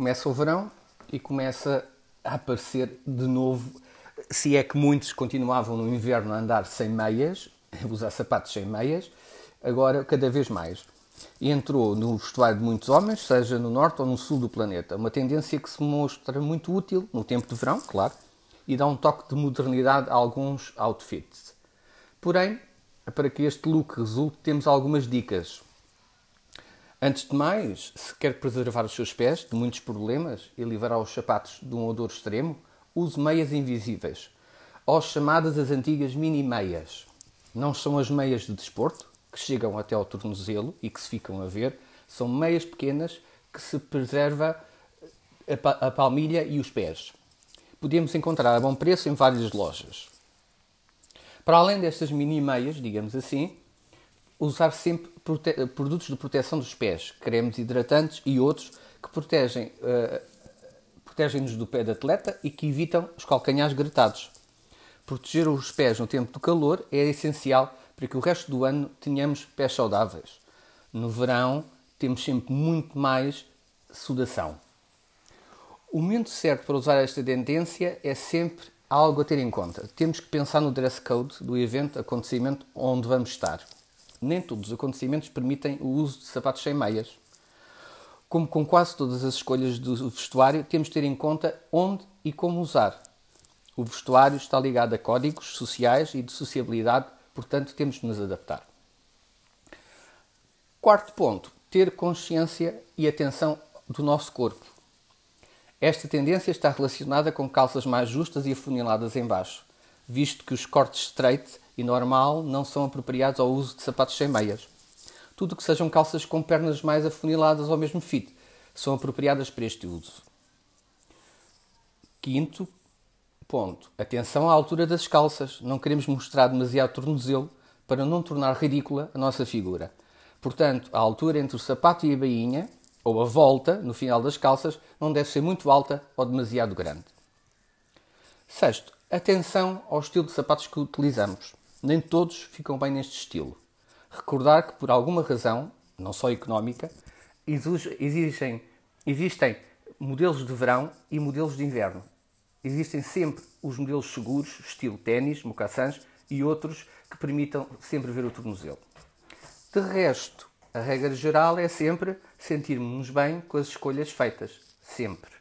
começa o verão e começa a aparecer de novo, se é que muitos continuavam no inverno a andar sem meias, a usar sapatos sem meias, agora cada vez mais. E entrou no vestuário de muitos homens, seja no norte ou no sul do planeta. Uma tendência que se mostra muito útil no tempo de verão, claro, e dá um toque de modernidade a alguns outfits. Porém, para que este look resulte, temos algumas dicas. Antes de mais, se quer preservar os seus pés de muitos problemas e livrar os sapatos de um odor extremo, use meias invisíveis, ou chamadas as antigas mini-meias. Não são as meias de desporto, que chegam até ao tornozelo e que se ficam a ver, são meias pequenas que se preserva a palmilha e os pés. Podemos encontrar a bom preço em várias lojas. Para além destas mini meias, digamos assim, usar sempre produtos de proteção dos pés, cremes hidratantes e outros que protegem, uh, protegem-nos do pé de atleta e que evitam os calcanhares gretados. Proteger os pés no tempo do calor é essencial para que o resto do ano tenhamos pés saudáveis. No verão temos sempre muito mais sudação. O momento certo para usar esta tendência é sempre algo a ter em conta. Temos que pensar no dress code do evento, acontecimento onde vamos estar nem todos os acontecimentos permitem o uso de sapatos sem meias. Como com quase todas as escolhas do vestuário, temos de ter em conta onde e como usar. O vestuário está ligado a códigos sociais e de sociabilidade, portanto, temos de nos adaptar. Quarto ponto: ter consciência e atenção do nosso corpo. Esta tendência está relacionada com calças mais justas e afuniladas em baixo, visto que os cortes straight e normal não são apropriados ao uso de sapatos sem meias. Tudo que sejam calças com pernas mais afuniladas ao mesmo fit são apropriadas para este uso. Quinto ponto. Atenção à altura das calças. Não queremos mostrar demasiado tornozelo para não tornar ridícula a nossa figura. Portanto, a altura entre o sapato e a bainha, ou a volta no final das calças, não deve ser muito alta ou demasiado grande. Sexto, atenção ao estilo de sapatos que utilizamos nem todos ficam bem neste estilo. Recordar que, por alguma razão, não só económica, exigem, existem modelos de verão e modelos de inverno. Existem sempre os modelos seguros, estilo ténis, mocassins, e outros que permitam sempre ver o tornozelo. De resto, a regra geral é sempre sentirmos-nos bem com as escolhas feitas. Sempre.